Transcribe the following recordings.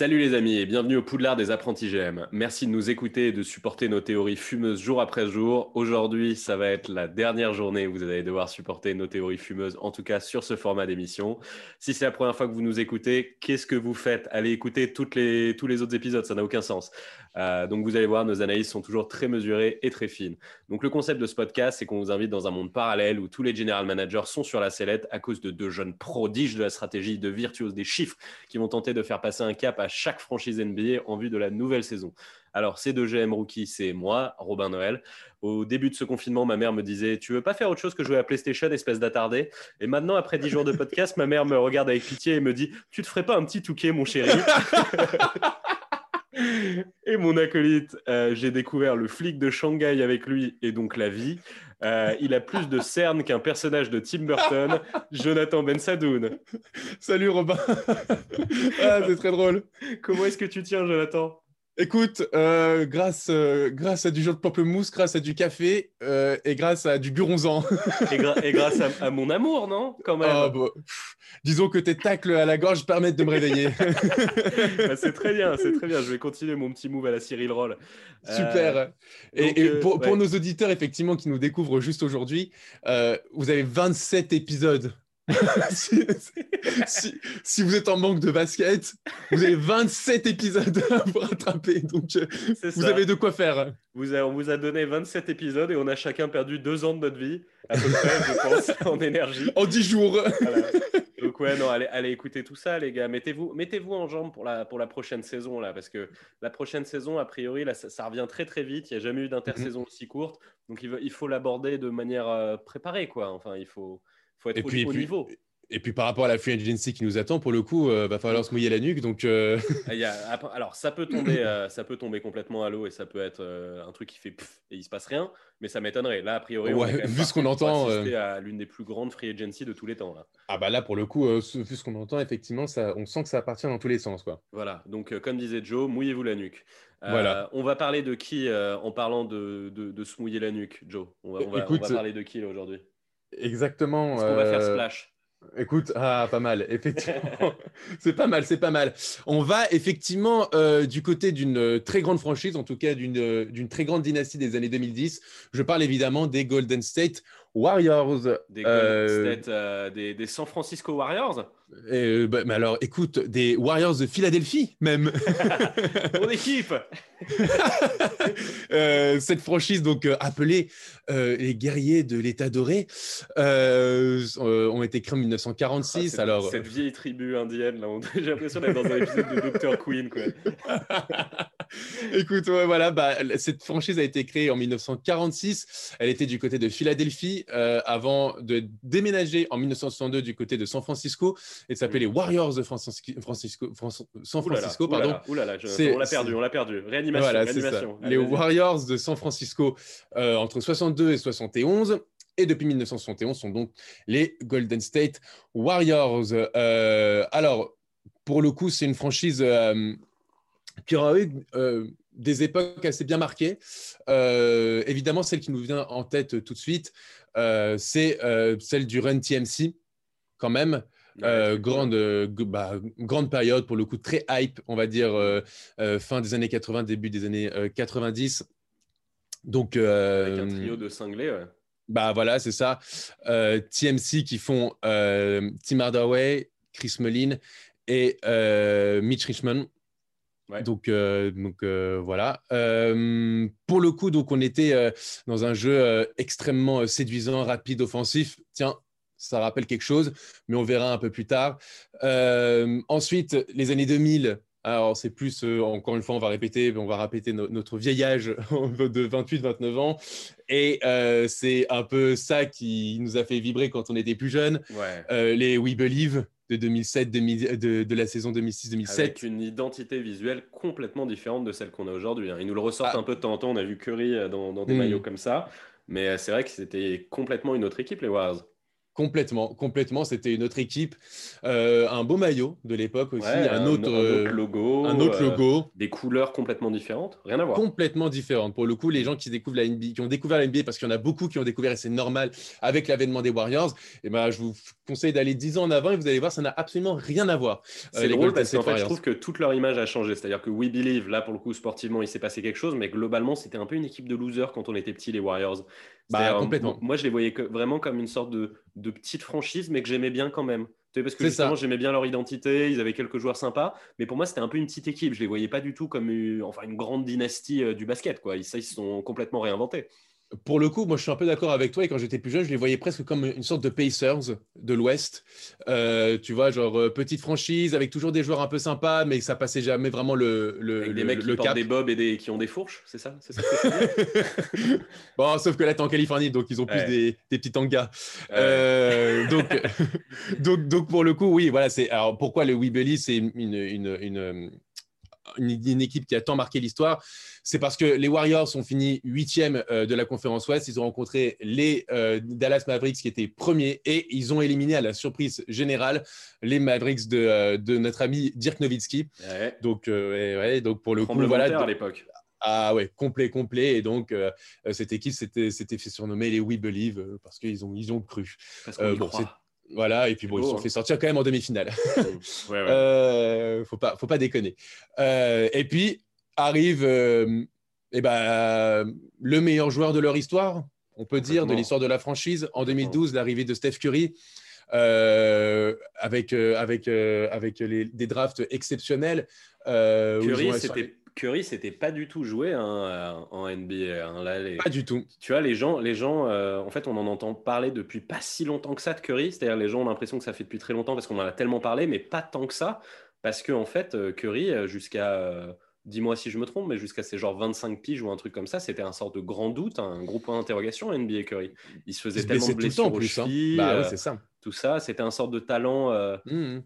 Salut les amis et bienvenue au Poudlard des apprentis GM. Merci de nous écouter et de supporter nos théories fumeuses jour après jour. Aujourd'hui, ça va être la dernière journée où vous allez devoir supporter nos théories fumeuses, en tout cas sur ce format d'émission. Si c'est la première fois que vous nous écoutez, qu'est-ce que vous faites? Allez écouter tous les autres épisodes, ça n'a aucun sens. Euh, donc vous allez voir, nos analyses sont toujours très mesurées et très fines. Donc le concept de ce podcast, c'est qu'on vous invite dans un monde parallèle où tous les general managers sont sur la sellette à cause de deux jeunes prodiges de la stratégie, de virtuoses des chiffres qui vont tenter de faire passer un cap à chaque franchise NBA en vue de la nouvelle saison. Alors, ces deux GM rookies, c'est moi, Robin Noël. Au début de ce confinement, ma mère me disait Tu veux pas faire autre chose que jouer à PlayStation, espèce d'attardé? Et maintenant, après dix jours de podcast, ma mère me regarde avec pitié et me dit Tu te ferais pas un petit touquet, mon chéri? Et mon acolyte, euh, j'ai découvert le flic de Shanghai avec lui et donc la vie. Euh, il a plus de cernes qu'un personnage de Tim Burton, Jonathan Ben Sadoun. Salut Robin. ah, c'est très drôle. Comment est-ce que tu tiens, Jonathan? Écoute, euh, grâce, euh, grâce à du jus de pamplemousse, grâce à du café euh, et grâce à du buronzan. et, grâce à, mon amour, non Quand même? Ah, bah, disons que tes tacles à la gorge permettent de me réveiller. Bah, c'est très bien, c'est très bien. Je vais continuer mon petit move à la Cyril Roll. Super. et, pour, pour, nos auditeurs, effectivement, qui nous découvrent juste aujourd'hui, vous avez 27 épisodes si, vous êtes en manque de basket, vous avez 27 épisodes à vous rattraper. Donc, euh, vous avez de quoi faire. Vous on vous a donné 27 épisodes et on a chacun perdu deux ans de notre vie, à peu près, je pense, en énergie. En 10 jours. Donc, ouais, non, allez, allez écouter tout ça, les gars. Mettez-vous mettez -vous en jambe pour la, pour la prochaine saison, là, parce que la prochaine saison, a priori, là, ça, revient très, très vite. Il n'y a jamais eu d'intersaison aussi courte. Donc, il, il faut l'aborder de manière euh, préparée, quoi. Enfin, il faut faut être et puis, au, niveau. Et puis par rapport à la free agency qui nous attend, pour le coup, euh, va falloir se mouiller la nuque. Donc, euh, ah, alors ça peut tomber, euh, ça peut tomber complètement à l'eau et ça peut être un truc qui fait pff, et il se passe rien, mais ça m'étonnerait. Là, a priori, on vu ce qu'on entend, à l'une des plus grandes free agency de tous les temps. Là. Ah bah là, pour le coup, vu ce qu'on entend, effectivement, ça, on sent que ça appartient dans tous les sens, quoi. Voilà. Donc comme disait Joe, mouillez-vous la nuque. voilà. On va parler de qui en parlant de, de, se mouiller la nuque, Joe? On va, on va, on va parler de qui aujourd'hui? Exactement. On va faire splash Écoute, ah, pas mal, effectivement. c'est pas mal, c'est pas mal. On va effectivement euh, du côté d'une euh, très grande franchise, en tout cas euh, d'une très grande dynastie des années 2010. Je parle évidemment des Golden State Warriors. Des, Golden des, des San Francisco Warriors euh, bah, mais alors, écoute, des Warriors de Philadelphie, même. Mon équipe euh, Cette franchise, donc euh, appelée les guerriers de l'État doré, ont été créés en 1946. Ah, alors... Cette vieille tribu indienne, là, j'ai l'impression d'être dans un épisode de Dr. Queen. Quoi. Écoute, voilà, bah, cette franchise a été créée en 1946. Elle était du côté de Philadelphie avant de déménager en 1962 du côté de San Francisco et s'appelait les Warriors de Francisco, San Francisco. pardon. on l'a perdu, on l'a perdu. Réanimation. Les Warriors de San Francisco euh, entre 62 et 71. Et depuis 1971 sont donc les Golden State Warriors. Euh, alors, pour le coup, c'est une franchise euh, qui aura eu des époques assez bien marquées. évidemment, celle qui nous vient en tête tout de suite, c'est celle du Run TMC, quand même. Euh, grande, euh, bah, grande période, pour le coup, très hype, on va dire, euh, fin des années 80, début des années 90. Donc, Avec un trio de cinglés, ouais. Bah voilà, c'est ça. TMC qui font Tim Hardaway, Chris Mullin et Mitch Richmond. Donc, donc voilà. pour le coup, donc on était dans un jeu extrêmement séduisant, rapide, offensif. Tiens, ça rappelle quelque chose, mais on verra un peu plus tard. Euh, ensuite, les années 2000. Alors, c'est plus, euh, encore une fois, on va répéter, on va répéter notre vieil âge de 28-29 ans. Et euh, c'est un peu ça qui nous a fait vibrer quand on était plus jeune. les We Believe de 2007, de, la saison 2006-2007. Avec une identité visuelle complètement différente de celle qu'on a aujourd'hui. Hein. Ils nous le ressortent ah. un peu de temps en temps. On a vu Curry dans, des hmm. maillots comme ça. Mais c'est vrai que c'était complètement une autre équipe, les Warriors. Complètement, complètement. C'était une autre équipe, euh, un beau maillot de l'époque aussi, un, autre, euh, logo, un autre logo, des couleurs complètement différentes, rien à voir. Complètement différentes. Pour le coup, les gens qui découvrent la NBA, qui ont découvert la NBA, parce qu'il y en a beaucoup qui ont découvert et c'est normal avec l'avènement des Warriors. Et eh ben, je vous conseille d'aller 10 ans en avant et vous allez voir, ça n'a absolument rien à voir. C'est drôle parce qu'en fait, je trouve que toute leur image a changé. C'est-à-dire que We Believe, là pour le coup, sportivement, il s'est passé quelque chose, mais globalement, c'était un peu une équipe de losers quand on était petit, les Warriors. Bah, complètement. Moi, je les voyais vraiment comme une sorte de, de petite franchise, mais que j'aimais bien quand même. Parce que justement, j'aimais bien leur identité, ils avaient quelques joueurs sympas, mais pour moi, c'était un peu une petite équipe. Je les voyais pas du tout comme une, enfin, une grande dynastie euh, du basket. Quoi. Ils, ça, ils se sont complètement réinventés pour le coup, moi je suis un peu d'accord avec toi. Et quand j'étais plus jeune, je les voyais presque comme une sorte de Pacers de l'Ouest. Euh, tu vois, genre euh, petite franchise avec toujours des joueurs un peu sympas, mais ça passait jamais vraiment le le avec des mecs qui portent des bobs et des, qui ont des fourches, c'est ça, ça Bon, sauf que là t'es en Californie, donc ils ont plus des, des, petits tangas. Euh, donc, donc donc pour le coup, oui, voilà. C'est alors pourquoi le Weebly, c'est une, une, une une, équipe qui a tant marqué l'histoire, c'est parce que les Warriors ont fini huitième euh, de la conférence Ouest. Ils ont rencontré les euh, Dallas Mavericks qui étaient premiers et ils ont éliminé à la surprise générale les Mavericks de, euh, notre ami Dirk Nowitzki. Donc, donc pour le coup, voilà. à l'époque. Ah ouais, complet, complet. Et donc, cette équipe s'était fait surnommer les We Believe parce qu'ils ont, ils ont cru. Parce voilà, et puis bon, ils se sont fait sortir quand même en demi-finale. ouais, ouais. euh, faut pas, faut pas déconner. Euh, et puis arrive euh, eh ben, le meilleur joueur de leur histoire, on peut dire, de l'histoire de la franchise. En 2012, l'arrivée de Steph Curry. Avec, avec, avec des drafts exceptionnels. Curry, c'était Curry, c'était pas du tout joué hein, en NBA. Hein. Pas du tout. Tu vois, les gens, les gens euh, en fait, on en entend parler depuis pas si longtemps que ça de Curry. C'est-à-dire, les gens ont l'impression que ça fait depuis très longtemps parce qu'on en a tellement parlé, mais pas tant que ça. Parce que, en fait, euh, Curry, euh, jusqu'à dis-moi si je me trompe, mais jusqu'à ses genre 25 piges ou un truc comme ça, c'était un sort de grand doute, un gros point d'interrogation NBA Curry. Il se faisait tellement blessures aux plus, hein. bah, ouais, c'est ça. Tout ça, c'était un sort de talent. Euh, mmh.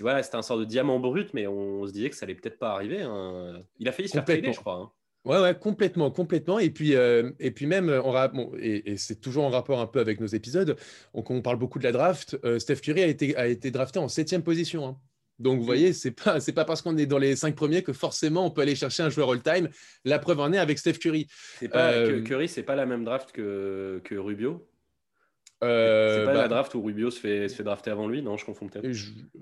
Voilà, c'était un sort de diamant brut, mais on, se disait que ça allait peut-être pas arriver. Hein. Il a failli se faire trader, je crois. Hein. Ouais, ouais, complètement, complètement. Et puis, euh, et puis même, on, bon, et, c'est toujours en rapport un peu avec nos épisodes. On parle beaucoup de la draft. Euh, Steph Curry a été, a été drafté en septième position. Hein. Donc, vous voyez, c'est pas c'est pas parce qu'on est dans les cinq premiers que forcément on peut aller chercher un joueur all-time. La preuve en est avec Steph Curry. C'est pas euh... Curry, c'est pas la même draft que, que Rubio. Euh, c'est pas la bah draft où Rubio se fait, se fait drafter avant lui, non Je confonds peut-être.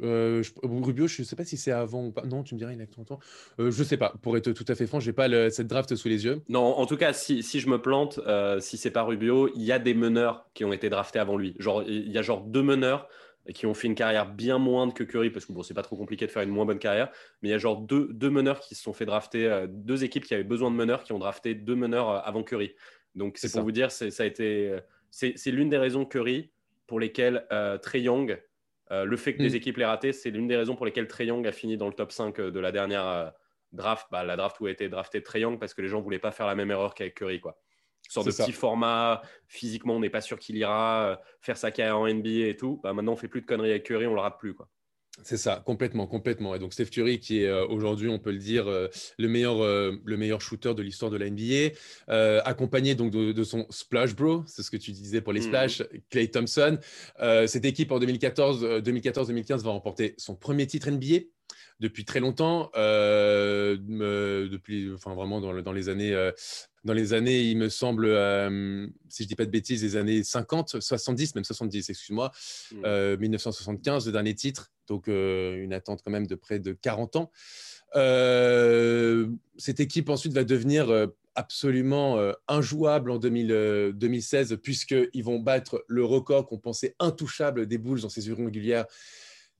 Euh, Rubio, je sais pas si c'est avant ou pas. Non, tu me dirais, il a 30 ans. Euh, je sais pas. Pour être tout à fait franc, j'ai pas cette draft sous les yeux. Non, en tout cas, si, si je me plante, si c'est pas Rubio, il y a des meneurs qui ont été draftés avant lui. Genre, il y a genre deux meneurs qui ont fait une carrière bien moindre que Curry, parce que bon, c'est pas trop compliqué de faire une moins bonne carrière, mais il y a genre deux, deux meneurs qui se sont fait drafter, euh, deux équipes qui avaient besoin de meneurs qui ont drafté deux meneurs euh, avant Curry. Donc c'est pour vous dire, ça a été, euh, c'est l'une des raisons Curry pour lesquelles Trey Young, le fait que des mm. équipes l'aient raté, c'est l'une des raisons pour lesquelles Trey Young a fini dans le top 5 de la dernière draft, bah, la draft où a été drafté Trey Young, parce que les gens voulaient pas faire la même erreur qu'avec Curry, quoi sorte de petit format. Physiquement, on n'est pas sûr qu'il ira euh, faire sa carrière en NBA et tout. Bah, maintenant, on fait plus de conneries avec Curry, on le rate plus. Quoi. C'est ça, complètement, complètement. Et donc Steph Curry, qui est euh, aujourd'hui, on peut le dire, euh, le, meilleur, le meilleur shooter de l'histoire de la NBA, accompagné donc de, son splash bro, c'est ce que tu disais pour les mhm. splash, Clay Thompson. cette équipe en 2014, 2014-2015 va remporter son premier titre NBA depuis très longtemps, depuis, enfin vraiment dans, dans les années dans les années, il me semble, euh, si je ne dis pas de bêtises, les années 50, 70, même 70, excuse-moi, 1975, hmm. le dernier titre, donc euh, une attente quand même de près de 40 ans. Euh, cette équipe ensuite va devenir absolument injouable en 2016, puisqu'ils vont battre le record qu'on pensait intouchable des Bulls dans ces régulières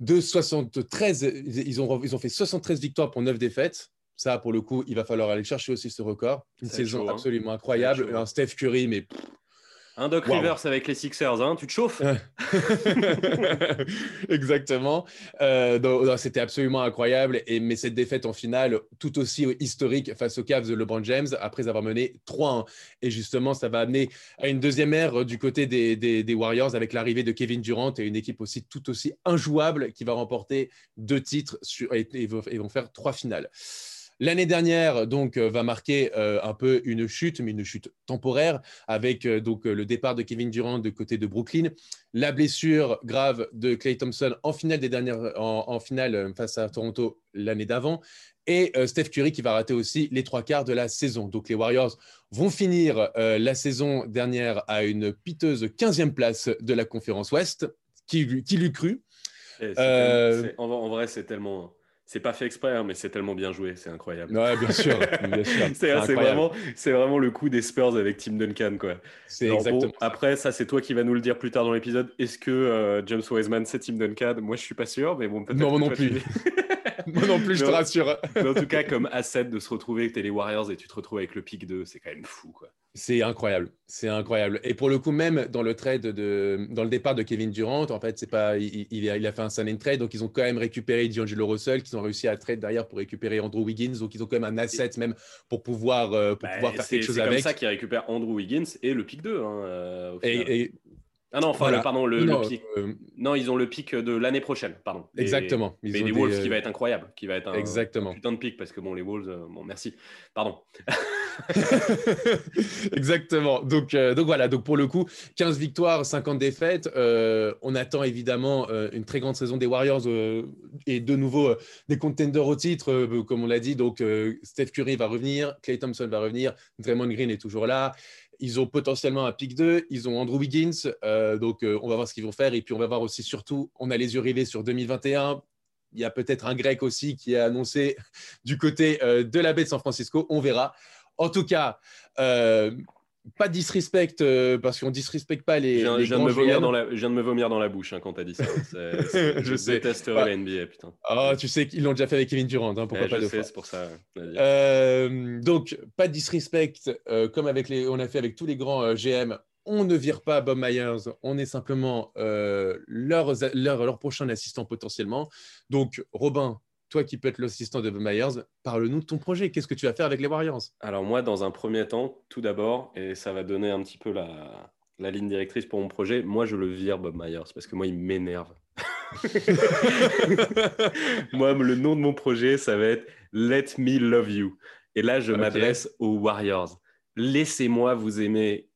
de 73. Ils ont, ils ont fait 73 victoires pour 9 défaites. Ça, pour le coup, il va falloir aller chercher aussi ce record. Une saison hein. absolument incroyable. Un Steph Curry, mais. Un Doc Rivers avec les Sixers, hein tu te chauffes Exactement. Euh, c'était absolument incroyable. Et, mais cette défaite en finale, tout aussi historique face aux Cavs de LeBron James, après avoir mené 3-1. Et justement, ça va amener à une deuxième ère du côté des, des, Warriors avec l'arrivée de Kevin Durant et une équipe aussi tout aussi injouable qui va remporter deux titres sur, et, et vont faire trois finales. L'année dernière, donc, euh, va marquer euh, un peu une chute, mais une chute temporaire, avec euh, donc le départ de Kevin Durant de côté de Brooklyn, la blessure grave de Clay Thompson en finale des dernières, en, finale face à Toronto l'année d'avant, et Steph Curry qui va rater aussi les trois quarts de la saison. Donc les Warriors vont finir la saison dernière à une piteuse 15e place de la conférence Ouest. Qui, qui l'eût cru? En, vrai, c'est tellement c'est pas fait exprès, hein, mais c'est tellement bien joué, c'est incroyable. Ouais, bien sûr. c'est vraiment, vraiment, le coup des Spurs avec Tim Duncan, quoi. C'est exactement. après, ça, c'est toi qui vas nous le dire plus tard dans l'épisode. Est-ce que euh, James Wiseman, c'est Tim Duncan? Moi, je suis pas sûr, mais bon, peut-être. Non, non plus. Moi non plus, je te rassure. en tout cas, comme asset de se retrouver que es les Warriors et tu te retrouves avec le pic 2, c'est quand même fou, quoi. C'est incroyable, c'est incroyable. Et pour le coup, même dans le trade de, dans le départ de Kevin Durant, en fait, c'est pas, il, a, fait un sign trade, donc ils ont quand même récupéré D'Angelo Russell, qu'ils ont réussi à trade derrière pour récupérer Andrew Wiggins, donc ils ont quand même un asset même pour pouvoir, euh, pour bah, pouvoir faire quelque chose avec. C'est comme ça qu'ils récupèrent Andrew Wiggins et le pic 2. Hein, euh, et, ah non, enfin, pardon, le, non, pic. Euh, non, ils ont le pic de l'année prochaine, pardon. Exactement. mais les Wolves qui va être incroyable, qui va être un, Exactement. putain de pic parce que bon, les Wolves, euh, bon, merci, pardon. Exactement. Donc, euh, donc voilà, donc pour le coup, 15 victoires, 50 défaites. on attend évidemment une très grande saison des Warriors et de nouveau des contenders au titre, comme on l'a dit. Donc, Steph Curry va revenir, Clay Thompson va revenir, Draymond Green est toujours là. Ils ont potentiellement un pic 2, ils ont Andrew Wiggins, euh, donc euh, on va voir ce qu'ils vont faire. Et puis on va voir aussi surtout, on a les yeux rivés sur 2021. Il y a peut-être un grec aussi qui a annoncé du côté euh, de la baie de San Francisco. On verra. En tout cas, pas de disrespect euh, parce qu'on disrespecte pas les. Je viens, de, me vomir dans la, je bouche hein, quand tu as dit ça. je, détesterais la NBA, putain. Oh, tu sais qu'ils l'ont déjà fait avec Kevin Durant, hein, pourquoi pas je sais, c'est pour ça. Euh, donc, pas de disrespect euh, comme avec les, on a fait avec tous les grands GM. On ne vire pas Bob Myers, on est simplement leur, leur, leur prochain assistant potentiellement. Donc, Robin, toi qui peux être l'assistant de Myers, parle-nous de ton projet. Qu'est-ce que tu vas faire avec les Warriors? Alors moi, dans un premier temps, tout d'abord, et ça va donner un petit peu la, ligne directrice pour mon projet, moi je le vire Bob Myers parce que moi il m'énerve. moi, le nom de mon projet, ça va être Let Me Love You. Et là, je m'adresse aux Warriors. Laissez-moi vous aimer.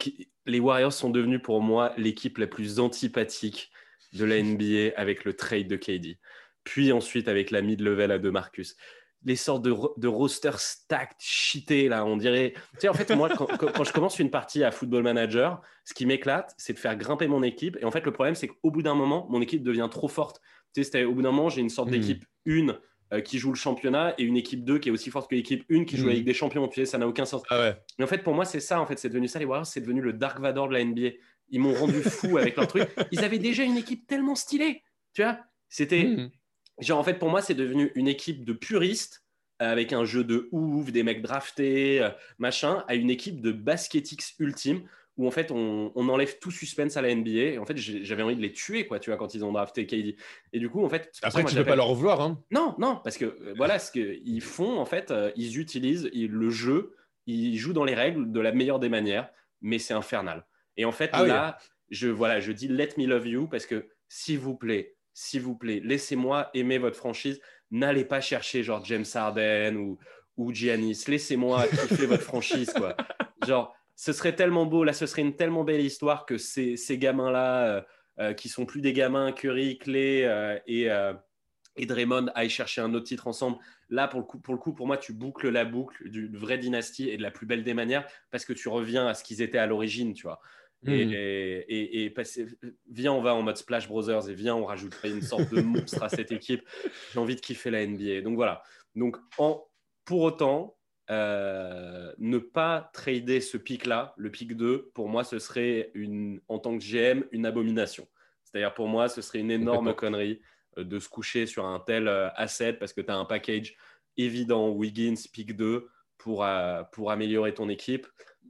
Les Warriors sont devenus pour moi l'équipe la plus antipathique de la NBA avec le trade de KD puis ensuite avec la mid-level à de Marcus. Les sortes de, de roster stacked, cheatés, là, on dirait. Tu sais, en fait, moi, quand, je commence une partie à Football Manager, ce qui m'éclate, c'est de faire grimper mon équipe. Et en fait, le problème, c'est qu'au bout d'un moment, mon équipe devient trop forte. Tu sais, au bout d'un moment, j'ai une sorte hmm. d'équipe 1 euh, qui joue le championnat et une équipe 2 qui est aussi forte que l'équipe 1 qui joue la hmm. Ligue des Champions. Tu sais, ça n'a aucun sens. Ah ouais. Mais en fait, pour moi, c'est ça, en fait, c'est devenu ça, les Warriors, c'est devenu le Dark Vador de la NBA. Ils m'ont rendu fou avec leur truc. Ils avaient déjà une équipe tellement stylée. Tu vois, c'était. Hmm. Genre, en fait, pour moi, c'est devenu une équipe de puristes euh, avec un jeu de ouf, des mecs draftés, euh, machin, à une équipe de basketix ultime où en fait on, enlève tout suspense à la NBA. Et en fait, j'avais envie de les tuer, quoi, tu vois, quand ils ont drafté KD. Et du coup, en fait. Après, tu ne peux pas leur vouloir, hein. Non, non, parce que euh, voilà, ce qu'ils font, en fait, ils utilisent le jeu, ils jouent dans les règles de la meilleure des manières, mais c'est infernal. Et en fait, ah là, je, voilà, je dis let me love you parce que, s'il vous plaît, s'il vous plaît, laissez-moi aimer votre franchise. N'allez pas chercher genre James Harden ou, ou Giannis. Laissez-moi kiffer votre franchise, quoi. Genre, ce serait tellement beau, là, ce serait une tellement belle histoire que ces, ces gamins-là, euh, euh, qui sont plus des gamins, Curry, Clay euh, et, et Draymond, aillent chercher un autre titre ensemble. Là, pour le coup, pour, le coup, pour moi, tu boucles la boucle d'une vraie dynastie et de la plus belle des manières parce que tu reviens à ce qu'ils étaient à l'origine, tu vois. Et, hmm. viens, on va en mode Splash Brothers et viens, on rajouterait une sorte de monstre à cette équipe. J'ai envie de kiffer la NBA. Donc voilà. Donc en, pour autant, euh, ne pas trader ce pic-là, le pic 2, pour moi, ce serait une, en tant que GM une abomination. C'est-à-dire pour moi, ce serait une énorme connerie euh, de se coucher sur un tel euh, asset parce que tu as un package évident, Wiggins, pic 2, pour, pour améliorer ton équipe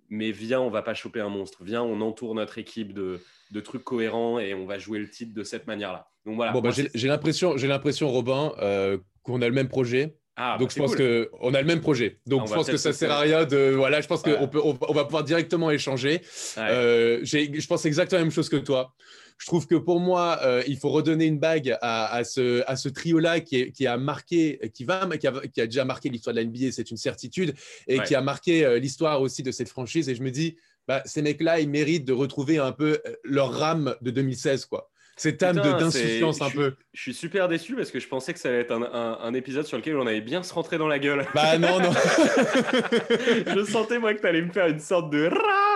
mais viens, on va pas choper un monstre. Viens, on entoure notre équipe de, de trucs cohérents et on va jouer le titre de cette manière-là. Donc voilà. Bon, bah, j'ai l'impression, j'ai l'impression, Robin, euh, qu'on a le même projet. Ah, Donc bah, je pense qu'on on a le même projet. Donc ah, je pense que ça sert à rien de voilà. Je pense qu'on peut on, va pouvoir directement échanger. Euh, je pense exactement la même chose que toi. Je trouve que pour moi, euh, il faut redonner une bague à, ce, à ce trio-là qui, qui, a marqué, qui, va, qui, a, qui a déjà marqué l'histoire de la NBA, c'est une certitude, et qui a marqué euh, l'histoire aussi de cette franchise. Et je me dis, bah, ces mecs-là, ils méritent de retrouver un peu leur rame de 2016, quoi cette âme d'insouciance un peu. Je suis super déçu parce que je pensais que ça allait être un, un, épisode sur lequel on allait bien se rentrer dans la gueule. Bah non, non. je sentais moi que tu allais me faire une sorte de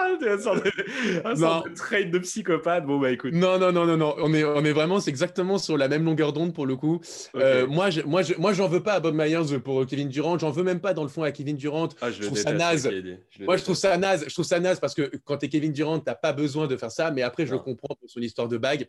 une sorte de, un sorte de trade de psychopathe. Bon bah écoute. Non, non, non, non, non. On est, on est vraiment, c'est exactement sur la même longueur d'onde pour le coup. Euh, moi, je, moi, je, moi, j'en veux pas à Bob Myers pour Kevin Durant. J'en veux même pas dans le fond à Kevin Durant. Ah, je, trouve ça naze. moi, je trouve ça naze. Je trouve ça naze parce que quand tu es Kevin Durant, t'as pas besoin de faire ça. Mais après, je le comprends pour son histoire de bague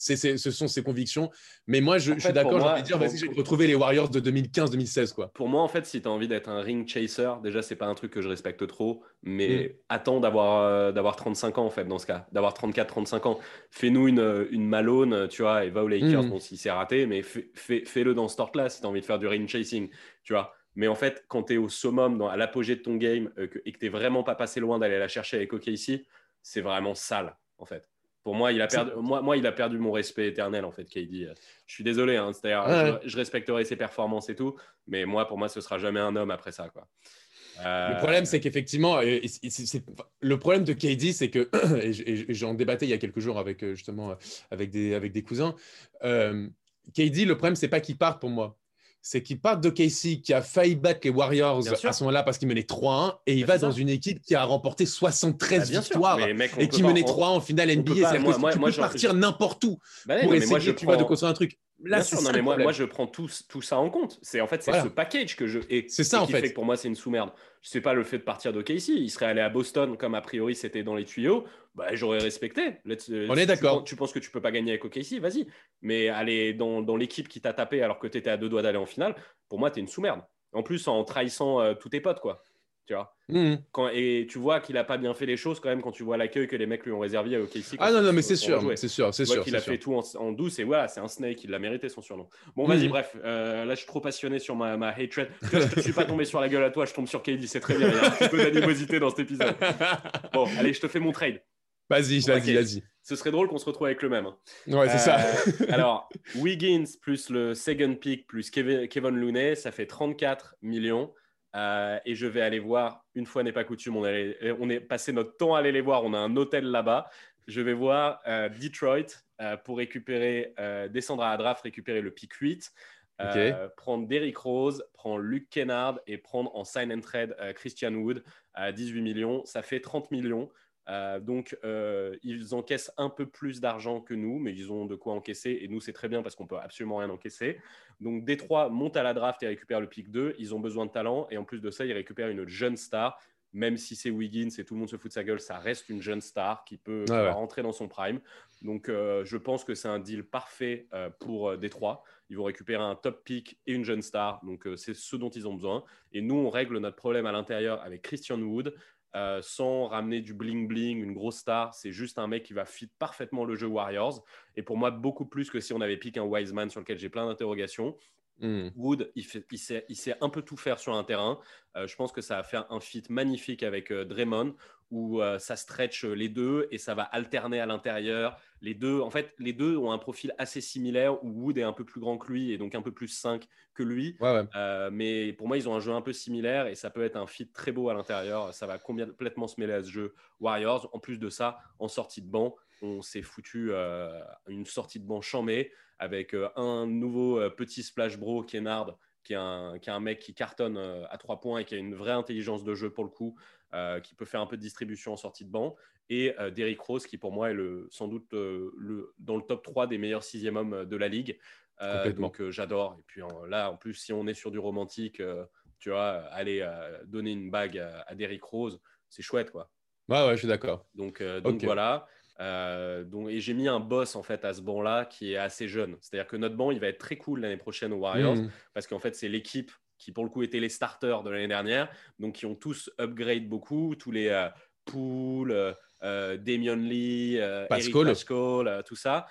ce sont ses convictions. Mais moi, je, suis d'accord, j'ai envie de dire, vas-y, je vais retrouver les Warriors de 2015-2016. quoi. Pour moi, en fait, si tu as envie d'être un ring chaser, déjà, c'est pas un truc que je respecte trop, mais mm. attends d'avoir euh, d'avoir 35 ans, en fait, dans ce cas, d'avoir 34-35 ans. Fais-nous une, une Malone, tu vois, et va aux Lakers, mm. bon, si c'est raté, mais fais-le dans ce tort-là si tu as envie de faire du ring chasing, tu vois. Mais en fait, quand tu es au summum, dans, à l'apogée de ton game, euh, et que tu vraiment pas passé loin d'aller la chercher avec OKC, c'est vraiment sale, en fait. Pour moi, il a perdu, moi, moi, il a perdu mon respect éternel, en fait, KD. Je suis désolé, hein, c'est-à-dire, je, respecterai ses performances et tout, mais moi, pour moi, ce sera jamais un homme après ça. Quoi. Le problème, c'est qu'effectivement, le problème de KD, c'est que, et j'en débattais il y a quelques jours avec euh, justement avec des, avec des cousins, euh, KD, le problème, c'est pas qu'il parte pour moi c'est qu'il part de Casey qui a failli battre les Warriors à ce moment-là parce qu'il menait 3-1 et il bah, va dans une équipe qui a remporté 73 bah, victoires et qui menait 3 en finale NBA. C'est-à-dire que tu peux partir n'importe où bah pour essayer tu vois, de construire un truc. Là, non, mais moi, moi, je prends tout, tout ça en compte. C'est en fait c'est ce package que je et c'est ça et en qui fait. que pour moi c'est une sous-merde. Je sais pas le fait de partir de Casey. Il serait allé à Boston comme a priori c'était dans les tuyaux. Bah, j'aurais respecté. On est d'accord. Tu, penses que tu peux pas gagner avec OKC, vas-y. Mais aller dans, dans l'équipe qui t'a tapé alors que tu étais à deux doigts d'aller en finale, pour moi, tu es une sous-merde. En plus, en trahissant euh, tous tes potes, quoi. Tu vois mmh. quand, Et tu vois qu'il a pas bien fait les choses quand même quand tu vois l'accueil que les mecs lui ont réservé à OKC. Ah non, non, mais c'est sûr, c'est sûr, c'est sûr. qu'il a fait tout en, douce et voilà, c'est un snake, il l'a mérité son surnom. Bon, vas-y, mmh. bref, euh, là je suis trop passionné sur ma, ma hatred. je ne suis pas tombé sur la gueule à toi, je tombe sur KD, c'est très bien. Il y a un petit peu d'animosité dans cet épisode. Bon, allez, je te fais mon trade. Vas-y, vas-y, vas-y. Ce serait drôle qu'on se retrouve avec le même. Hein. Ouais, c'est ça. Euh, alors, Wiggins plus le second pick plus Kevin, Looney, ça fait 34 millions. Euh, et je vais aller voir, une fois n'est pas coutume, on, on est passé notre temps à aller les voir, on a un hôtel là-bas. Je vais voir euh, Detroit pour récupérer, descendre à la draft, récupérer le pick 8. prendre Derrick Rose, prendre Luke Kennard et prendre en sign and trade Christian Wood à 18 millions. Ça fait 30 millions. Euh, donc, euh, ils encaissent un peu plus d'argent que nous, mais ils ont de quoi encaisser. Et nous, c'est très bien parce qu'on peut absolument rien encaisser. Donc, Détroit monte à la draft et récupère le pick 2. Ils ont besoin de talent. Et en plus de ça, ils récupèrent une jeune star. Même si c'est Wiggins et tout le monde se fout de sa gueule, ça reste une jeune star qui peut rentrer dans son prime. Donc, euh, je pense que c'est un deal parfait pour Détroit. Ils vont récupérer un top pick et une jeune star. Donc, c'est ce dont ils ont besoin. Et nous, on règle notre problème à l'intérieur avec Christian Wood. Euh, sans ramener du bling bling, une grosse star. C'est juste un mec qui va fit parfaitement le jeu Warriors. Et pour moi, beaucoup plus que si on avait piqué un Wiseman sur lequel j'ai plein d'interrogations. Hmm. Wood, il, fait, il, sait, il, sait, un peu tout faire sur un terrain. Euh, je pense que ça va faire un fit magnifique avec euh, Draymond, où euh, ça stretch les deux et ça va alterner à l'intérieur. Les deux, en fait, les deux ont un profil assez similaire, où Wood est un peu plus grand que lui et donc un peu plus 5 que lui. mais pour moi, ils ont un jeu un peu similaire et ça peut être un fit très beau à l'intérieur. Ça va complètement se mêler à ce jeu Warriors. En plus de ça, en sortie de banc, on s'est foutu une sortie de banc chamée avec euh, un nouveau euh, petit splash bro, Kennard, qui est, un, qui est un mec qui cartonne euh, à trois points et qui a une vraie intelligence de jeu pour le coup, qui peut faire un peu de distribution en sortie de banc, et Derrick Rose, qui pour moi est le, sans doute le, dans le top 3 des meilleurs sixième hommes de la ligue. donc j'adore. Et puis là, en plus, si on est sur du romantique, tu vois, aller donner une bague à, Derrick Rose, c'est chouette, quoi. Ouais, ouais, je suis d'accord. Donc, donc voilà. Euh, donc, et j'ai mis un boss en fait à ce banc-là qui est assez jeune. C'est-à-dire que notre banc, il va être très cool l'année prochaine aux Warriors mmh. parce qu'en fait, c'est l'équipe qui pour le coup étaient les starters de l'année dernière, donc qui ont tous upgrade beaucoup, tous les euh, Poole, euh, Damian Lee, Pascal, Eric Pascal tout ça.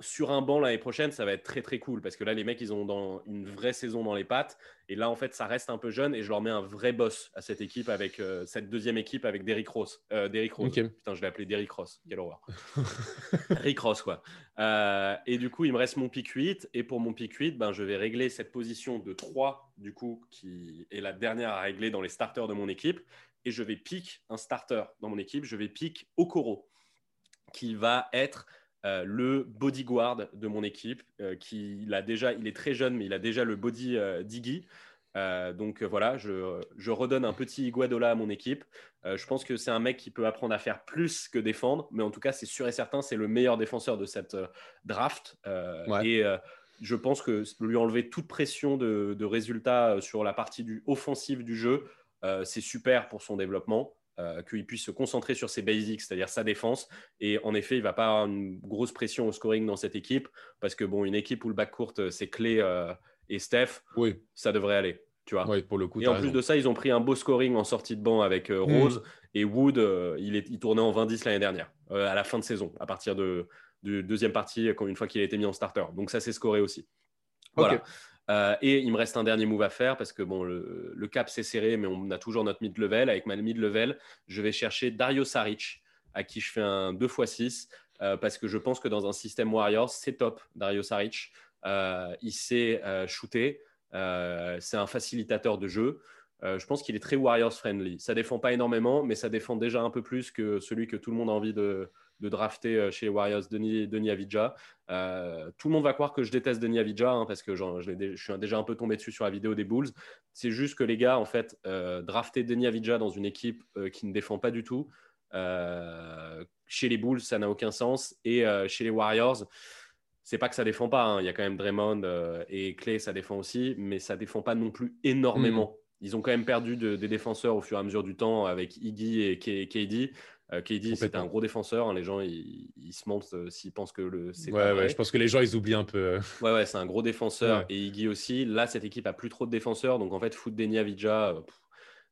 Sur un banc l'année prochaine, ça va être très très cool parce que là, les mecs, ils ont dans une vraie saison dans les pattes. Et là, en fait, ça reste un peu jeune et je leur mets un vrai boss à cette équipe avec euh, cette deuxième équipe avec Derrick Rose. Euh, Derrick Rose. Putain, je l'ai appelé Derrick Rose. Quelle horreur. Rick Ross, quoi. Euh, et du coup, il me reste mon pick 8. Et pour mon pick 8, ben, je vais régler cette position de 3, du coup, qui est la dernière à régler dans les starters de mon équipe. Et je vais pick un starter dans mon équipe. Je vais pick Okoro, qui va être euh, le bodyguard de mon équipe, euh, qui il a déjà, il est très jeune, mais il a déjà le body euh, d'Iggy. donc voilà, je, je, redonne un petit Iguadola à mon équipe. je pense que c'est un mec qui peut apprendre à faire plus que défendre, mais en tout cas, c'est sûr et certain, c'est le meilleur défenseur de cette draft. Et je pense que lui enlever toute pression de, de résultats sur la partie du offensive du jeu, c'est super pour son développement. Euh, qu'il puisse se concentrer sur ses basics, c'est-à-dire sa défense. Et en effet, il va pas avoir une grosse pression au scoring dans cette équipe, parce que bon, une équipe où le back court, c'est Clé euh, et Steph, oui. ça devrait aller. Tu vois. Oui, pour le coup, et en plus de ça, ils ont pris un beau scoring en sortie de banc avec euh, hmm. Rose et Wood. il, est, il tournait en 20-10 l'année dernière, à la fin de saison, à partir de, de deuxième partie, une fois qu'il a été mis en starter. Donc ça s'est scoré aussi. Voilà. Euh, et il me reste un dernier move à faire parce que bon, le, cap s'est serré, mais on a toujours notre mid-level. Avec ma mid-level, je vais chercher Dario Saric, à qui je fais un 2x6, euh, parce que je pense que dans un système Warriors, c'est top, Dario Saric. Euh, il sait shooter, c'est un facilitateur de jeu. je pense qu'il est très Warriors friendly. Ça défend pas énormément, mais ça défend déjà un peu plus que celui que tout le monde a envie de, de drafter euh, chez les Warriors Denis, Denis Avidja. Euh, tout le monde va croire que je déteste Denis Avidja hein, parce que je, suis déjà un peu tombé dessus sur la vidéo des Bulls. C'est juste que les gars, en fait, euh, drafter Denis Avidja dans une équipe qui ne défend pas du tout, chez les Bulls, ça n'a aucun sens. Et chez les Warriors, c'est pas que ça défend pas. Hein. Il y a quand même Draymond et Clay, ça défend aussi, mais ça défend pas non plus énormément. Mm. Ils ont quand même perdu des défenseurs au fur et à mesure du temps avec Iggy et KD. Euh, KD, c'est un gros défenseur. Hein. les gens, ils, se mentent euh, s'ils pensent que le. Ouais, ouais, ouais, je pense que les gens, ils oublient un peu. Euh. Ouais, ouais, c'est un gros défenseur. Et Iggy aussi. Là, cette équipe a plus trop de défenseurs. Donc, en fait, foot Denia Vidja,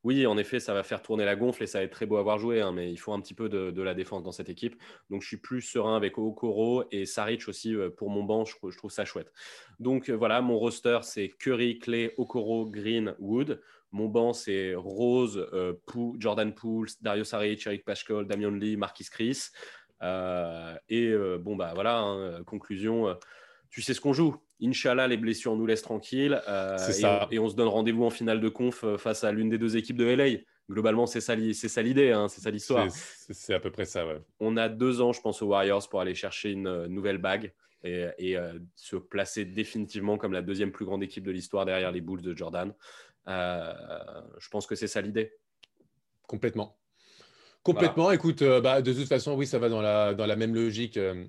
oui, en effet, ça va faire tourner la gonfle et ça va être très beau à voir jouer. Hein, mais il faut un petit peu de, la défense dans cette équipe. Donc, je suis plus serein avec Okoro et Saric aussi pour mon banc. Je, je trouve ça chouette. Donc, voilà, mon roster, c'est Curry, Clay, Okoro, Green, Wood. Mon banc, c'est Rose, euh, Jordan Poole, Dario Saric, Eric Pashkol, Damian Lee, Marquis Chris. Euh, et euh, bon, bah voilà, hein, conclusion, tu sais ce qu'on joue. Inch'Allah, les blessures nous laissent tranquilles. et, On, et, on se donne rendez-vous en finale de conf face à l'une des deux équipes de LA. Globalement, c'est ça, ça l'idée, hein, c'est ça l'histoire. C'est à peu près ça, ouais. On a deux ans, je pense, aux Warriors pour aller chercher une nouvelle bague et, se placer définitivement comme la deuxième plus grande équipe de l'histoire derrière les Bulls de Jordan. Euh, je pense que c'est ça l'idée. Complètement. Complètement. Écoute, euh, bah, de toute façon, oui, ça va dans la, dans la même logique euh,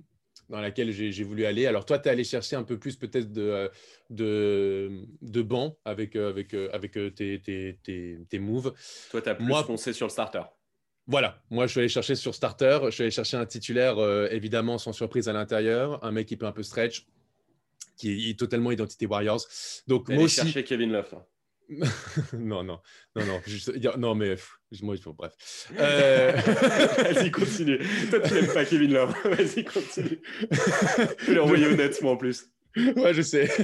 dans laquelle j'ai voulu aller. Alors, toi, tu es allé chercher un peu plus peut-être de, de, de banc avec, avec, avec tes, tes, tes, tes, moves. Toi, tu as plus Moi, foncé sur le starter. Voilà, moi je suis allé chercher sur starter, je suis allé chercher un titulaire évidemment sans surprise à l'intérieur, un mec qui peut un peu stretch, qui est totalement identité Warriors. Donc moi aussi. chercher Kevin Love. non, non, non, non, non, mais moi, il faut, bref. Euh... Vas-y, continue. Toi, tu n'aimes pas Kevin Love. Vas-y, continue. je l'ai envoyé honnêtement en plus. Ouais, je sais.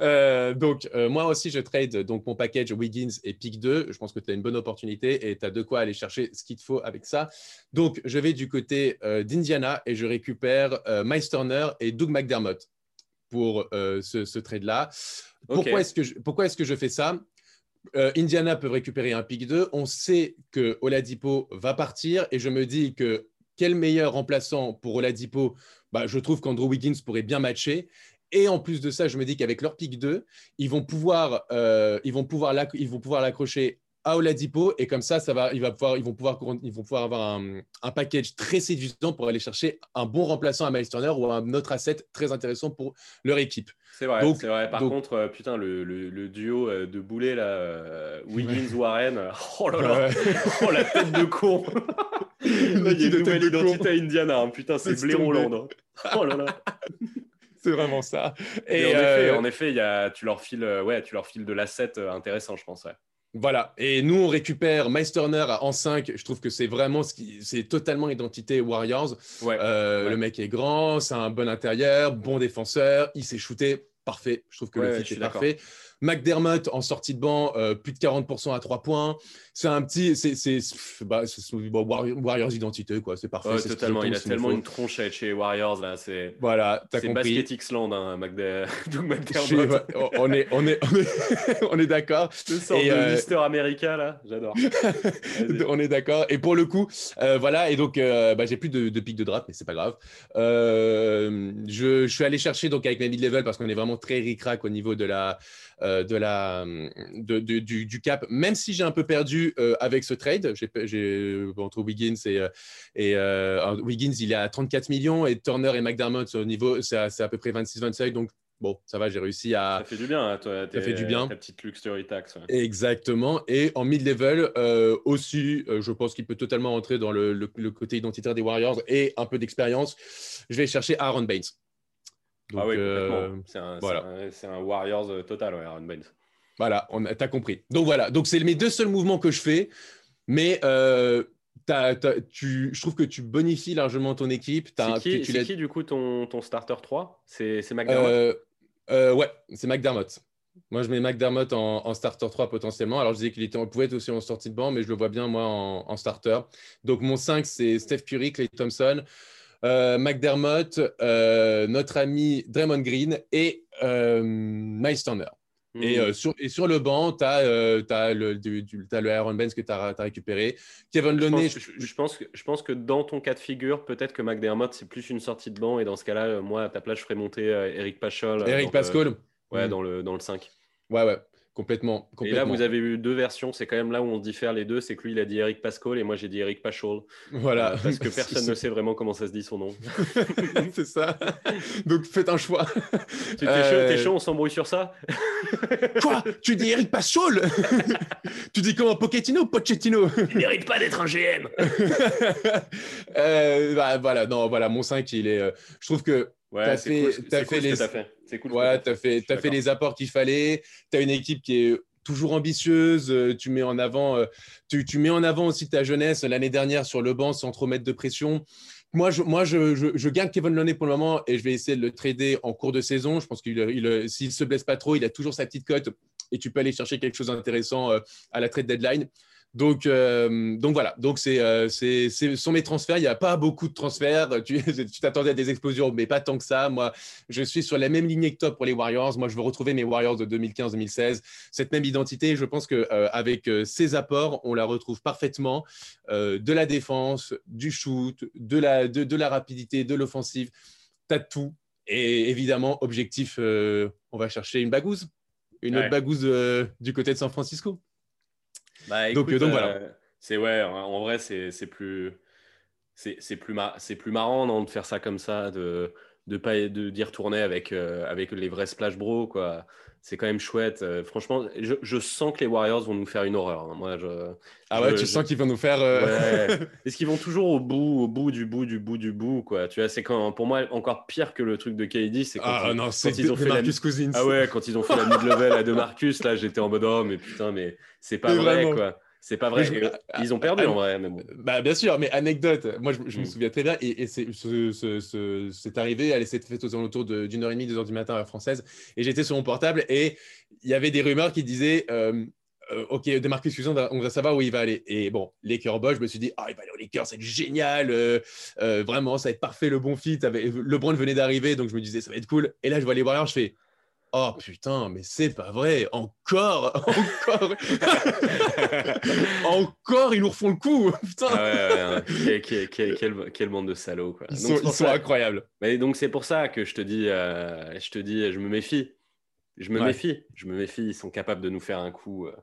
Euh, donc, euh, moi aussi, je trade donc, mon package Wiggins et Pick 2. Je pense que tu as une bonne opportunité et tu as de quoi aller chercher ce qu'il te faut avec ça. Donc, je vais du côté euh, d'Indiana et je récupère Miles Turner et Doug McDermott pour ce, ce trade-là. Pourquoi est-ce que, pourquoi est-ce que je fais ça? Euh, Indiana peut récupérer un pick 2. On sait que Oladipo va partir et je me dis que quel meilleur remplaçant pour Oladipo? Bah, Je trouve qu'Andrew Wiggins pourrait bien matcher. Et en plus de ça, je me dis qu'avec leur pick 2, ils vont pouvoir, euh, ils vont pouvoir l'accrocher à Oladipo et comme ça, ça va, il va pouvoir, ils, vont pouvoir, ils vont pouvoir avoir un, un, package très séduisant pour aller chercher un bon remplaçant à Miles Turner ou un autre asset très intéressant pour leur équipe. C'est vrai, c'est vrai. Par contre, euh, putain, le, le, duo euh, de boulet, là, euh, Wiggins-Warren, oh là là, oh la tête de con Il y a une nouvelle identité à Indiana, hein. putain, c'est Blaireau-Land. Hein. Oh là là c'est vraiment ça. Et, en, effet, en effet y a, tu, leur files, ouais, tu leur files de l'asset intéressant, je pense. Ouais. Voilà. Et nous, on récupère Miles Turner en 5. Je trouve que c'est vraiment ce qui, c'est totalement identité Warriors. Euh, le mec est grand, c'est un bon intérieur, bon défenseur, il s'est shooté. Parfait. Je trouve que le fit est parfait. McDermott en sortie de banc, euh, plus de 40% à 3 points. C'est un petit. C'est bah, Warriors identité, quoi. C'est parfait. totalement. Il a tellement une tronche à être chez Warriors, là. C'est voilà, C'est Basket X-Land, hein, McDermott. on est, on est, on est, on est d'accord. Le sort de euh... Mister America, là. J'adore. on est d'accord. Et pour le coup, euh, voilà. Et donc, bah, j'ai plus de, de pic de draft, mais c'est pas grave. Je, je, suis allé chercher donc avec mes mid-level parce qu'on est vraiment très ric-rac au niveau de la. Euh, de la, de, du, cap, même si j'ai un peu perdu euh, avec ce trade. J'ai, entre Wiggins et, et euh, Wiggins, il est à 34 millions et Turner et McDermott au niveau, c'est à, à, peu près 26-27. Donc bon, ça va, j'ai réussi à. Ça fait du bien, hein, toi. Ça fait du bien. Ta petite luxury tax. Exactement. Et en mid-level aussi, je pense qu'il peut totalement rentrer dans le, le, côté identitaire des Warriors et un peu d'expérience. Je vais chercher Aaron Baines ah oui, euh, c'est un, voilà. un, Warriors euh, total, Aaron Baines. Voilà, a, compris. Donc voilà, donc c'est mes deux seuls mouvements que je fais, mais euh, tu, je trouve que tu bonifies largement ton équipe. C'est qui, qui, du coup ton, ton starter 3 C'est McDermott Ouais, c'est McDermott. Moi, je mets McDermott en, en, starter 3 potentiellement. Alors, je disais qu'il pouvait être aussi en sortie de banc, mais je le vois bien, moi, en, en starter. Donc, mon 5, c'est Steph Curry, Clay Thompson. Euh, McDermott, euh, notre ami Draymond Green et euh, Miles Turner. Et, sur, et, sur, le banc, tu as, le, le Aaron Benz que tu as, récupéré. Kevin Looney. Je, pense que, je pense que dans ton cas de figure, peut-être que McDermott, c'est plus une sortie de banc. Et dans ce cas-là, moi, à ta place, je ferais monter Eric Pachol. Eric Pascal. ouais, hmm. dans, le, dans le 5. Ouais, ouais. Complètement, Et là, vous avez eu deux versions. C'est quand même là où on diffère les deux. C'est que lui, il a dit Eric Pascal et moi, j'ai dit Eric Pachol. Voilà. Euh, parce que personne ne sait vraiment comment ça se dit son nom. c'est ça. Donc, faites un choix. Tu t'es chaud, on s'embrouille sur ça? Quoi? Tu dis Eric Pachol Tu dis comment Pochettino ou Pochettino? Il mérite pas d'être un GM. euh, bah, voilà, non, voilà, mon 5, il est. Euh, je trouve que Ouais, as fait, as fait les. C'est cool. Voilà, tu as fait, as fait les apports qu'il fallait. Tu as une équipe qui est toujours ambitieuse. Euh, tu mets en avant, euh, tu, tu, mets en avant aussi ta jeunesse l'année dernière sur le banc sans trop mettre de pression. Moi, je, moi, je, je, garde Kevin Looney pour le moment et je vais essayer de le trader en cours de saison. Je pense qu'il il, s'il se blesse pas trop, il a toujours sa petite cote et tu peux aller chercher quelque chose d'intéressant euh, à la trade deadline. Donc, euh, donc voilà, donc c'est, euh, c'est, sont mes transferts. Il n'y a pas beaucoup de transferts. Tu, tu, t'attendais à des explosions, mais pas tant que ça. Moi, je suis sur la même lignée que top pour les Warriors. Moi, je veux retrouver mes Warriors de 2015-2016. Cette même identité, je pense qu'avec euh, ces apports, on la retrouve parfaitement. de la défense, du shoot, de la, de, de la rapidité, de l'offensive. Tu as tout. Et évidemment, objectif, on va chercher une bagouze. Une autre bagouze du côté de San Francisco. Bah, donc, donc, voilà. Euh, c'est ouais, en vrai, c'est plus c'est plus, c'est plus marrant non, de faire ça comme ça, de de pas de d'y retourner avec euh, avec les vrais splash bros quoi. C'est quand même chouette. Euh, franchement, je, je, sens que les Warriors vont nous faire une horreur. Hein. Moi, je, ah ouais, tu sens qu'ils vont nous faire. Est-ce qu'ils vont toujours au bout, au bout du bout du bout du bout quoi? Tu vois, c'est quand pour moi encore pire que le truc de KD, c'est quand, ah, ils, non, quand ils ont fait Marcus la... Cousins. Ah ouais, quand ils ont fait la mid level à de Marcus, là, j'étais en mode oh mais putain mais c'est pas vrai quoi. C'est pas vrai. Ils ont perdu en vrai. Bah, bien sûr, mais anecdote. Moi, je, me mm. souviens très bien. Et, c'est arrivé. Elle s'est faite aux alentours d'une heure et demie, deux heures du matin à la française. Et j'étais sur mon portable et il y avait des rumeurs qui disaient. Euh, euh, ok, Demarcus Cousins, on va savoir où il va aller. Et bon, les Bosch, je me suis dit, ah, il va aller aux Lakers, c'est génial, euh, vraiment, ça va être parfait, le bon fit. LeBron venait d'arriver, donc je me disais, ça va être cool. Et là, je vois les Warriors, je fais, Oh putain, mais c'est pas vrai. Encore, encore, encore, ils nous refont le coup. Putain. Ah quel, quel, monde de salauds. Quoi. Ils, sont, incroyables. Mais donc c'est pour ça que je te dis, euh, je te dis, je me méfie. Je me méfie. Je me méfie. Ils sont capables de nous faire un coup. Euh.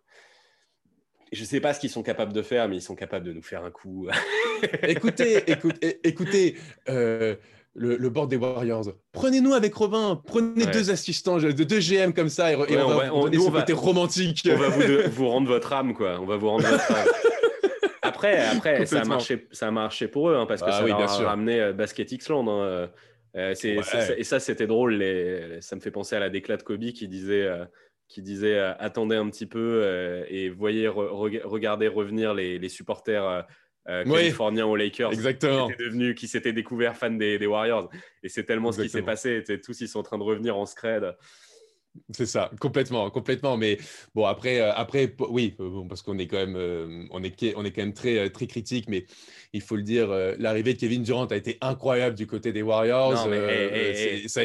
Je sais pas ce qu'ils sont capables de faire, mais ils sont capables de nous faire un coup. écoutez, écoutez, écoutez. Euh, le, le board des Warriors. Prenez-nous avec Robin, prenez deux assistants, deux GM comme ça, et, on, va on, nous, romantique. On va vous, vous, rendre votre âme, quoi. On va vous rendre votre âme. Après, après ça, a marché, ça a marché pour eux, hein, parce que ah ça a ramené euh, Basket X-Land. Hein, euh, euh, et ça, c'était drôle. Les, ça me fait penser à la déclat de Kobe qui disait qui disait attendez un petit peu et voyez, regardez revenir les, supporters. Californiens aux Lakers Exactement. qui, devenu, qui s'étaient découverts fans des, Warriors. Et c'est tellement ce qui s'est passé. Tous, ils sont en train de revenir en scred. C'est ça, complètement, complètement. Mais bon, après, euh, après oui, euh, parce qu'on est quand même, euh, on est, on est quand même très, très critique, mais il faut le dire, l'arrivée de Kevin Durant a été incroyable du côté des Warriors. ça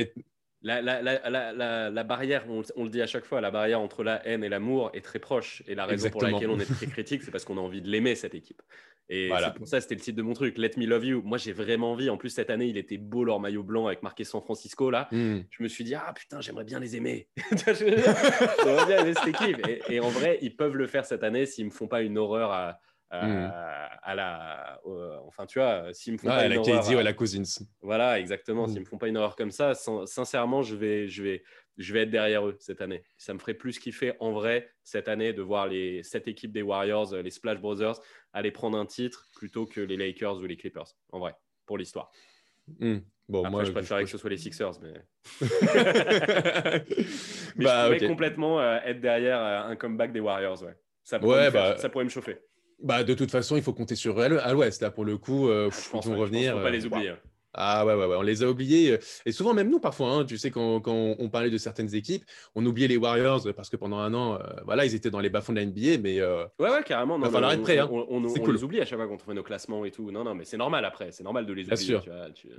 la, la, la, la, barrière, on, le dit à chaque fois, la barrière entre la haine et l'amour est très proche. Et la raison pour laquelle on est très critique, c'est parce qu'on a envie de l'aimer, cette équipe. Et c'est pour ça, c'était le titre de mon truc, Let Me Love You. Moi, j'ai vraiment envie. En plus, cette année, il était beau leur maillot blanc avec marqué San Francisco. Là, hmm. je me suis dit, ah putain, j'aimerais bien les aimer. j'aimerais bien aimer cette équipe. Et, en vrai, ils peuvent le faire cette année s'ils me font pas une horreur à, hmm. à, la. enfin, tu vois, s'ils me font pas une la horreur. KD ou la Cousins. Voilà, exactement. S'ils hmm. me font pas une horreur comme ça, sincèrement, je vais, je vais, je vais être derrière eux cette année. Ça me ferait plus kiffer en vrai cette année de voir les, cette équipe des Warriors, les Splash Brothers, aller prendre un titre plutôt que les Lakers ou les Clippers, en vrai, pour l'histoire. Hmm. Bon, Après, moi, je préférerais que ce soit les Sixers, mais, mais bah, je pourrais complètement euh, être derrière euh, un comeback des Warriors. Ouais. Ça, pourrait bah, ça pourrait me chauffer. Bah, de toute façon, il faut compter sur eux à l'Ouest. Là, pour le coup, euh, je pense, vont revenir. Faut pas les oublier. Ah ouais, ouais, ouais, on les a oubliés. Euh, et souvent, même nous, parfois, hein, tu sais, quand, quand, on parlait de certaines équipes, on oubliait les Warriors parce que pendant un an, euh, voilà, ils étaient dans les bas-fonds de la NBA. Mais euh, ouais, ouais, carrément. Non, on, prêt. Hein. On, les oublie à chaque fois qu'on fait nos classements et tout. Non, non, mais c'est normal après. C'est normal de les oublier. Bien sûr. Tu vois,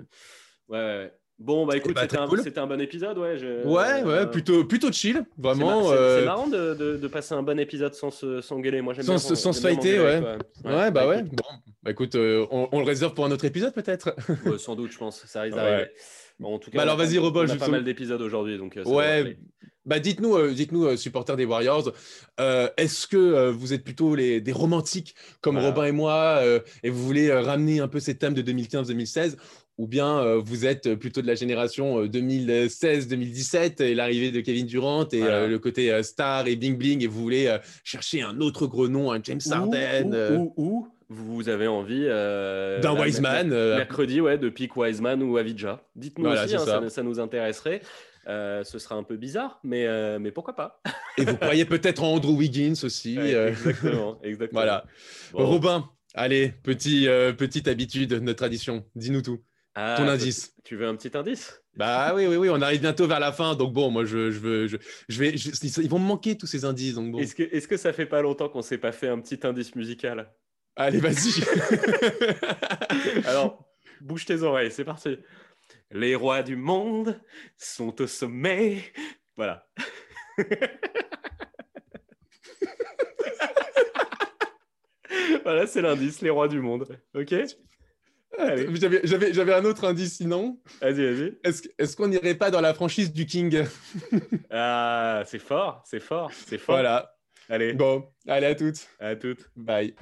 Ouais, ouais. Bon, bah écoute, bah, c'était un, un, bon épisode, ouais. Ouais, ouais, plutôt, plutôt chill, vraiment. C'est euh, marrant de, de, passer un bon épisode sans se sans gueuler. Moi, j'aime sans, bien. Sans se fighter, ouais. ouais. bah ouais. Bon, bah écoute, euh, on, le réserve pour un autre épisode peut-être? sans doute, je pense. Ça risque d'arriver. Bon, en tout cas, bah alors vas-y, Robin. On a pas mal d'épisodes aujourd'hui, donc. Euh, ouais. Bah dites-nous, dites-nous, supporters des Warriors, est-ce que vous êtes plutôt les, des romantiques comme Robin et moi, et vous voulez ramener un peu ces thèmes de 2015-2016, ou bien euh, vous êtes plutôt de la génération 2016-2017 euh, et l'arrivée de Kevin Durant et euh, le côté star et bling bling et vous voulez chercher un autre gros nom, un James Harden. Ou, ou, vous avez envie d'un Wiseman. mercredi, ouais, de pick Wiseman ou Avidja. Dites-nous aussi, hein, ça. nous intéresserait. ce sera un peu bizarre, mais, mais pourquoi pas Et vous croyez peut-être en Andrew Wiggins aussi. exactement, exactement. Voilà. Robin, allez, petit, petite habitude, notre tradition, dis-nous tout. Ah, ton indice. Tu veux un petit indice? Bah oui, oui, oui, on arrive bientôt vers la fin, donc bon, moi je, je veux, je, je vais, ils vont me manquer tous ces indices, donc bon. Est-ce que, est-ce que ça fait pas longtemps qu'on s'est pas fait un petit indice musical? Allez, vas-y. Alors, bouge tes oreilles, c'est parti. Les rois du monde sont au sommet. Voilà. voilà, c'est l'indice, les rois du monde. Ok? J'avais un autre indice sinon. Vas-y, vas-y. Est-ce qu'on n'irait pas dans la franchise du King? Ah, c'est fort, c'est fort, c'est fort. Voilà. Allez. Bon, allez à toutes. À toutes. Bye.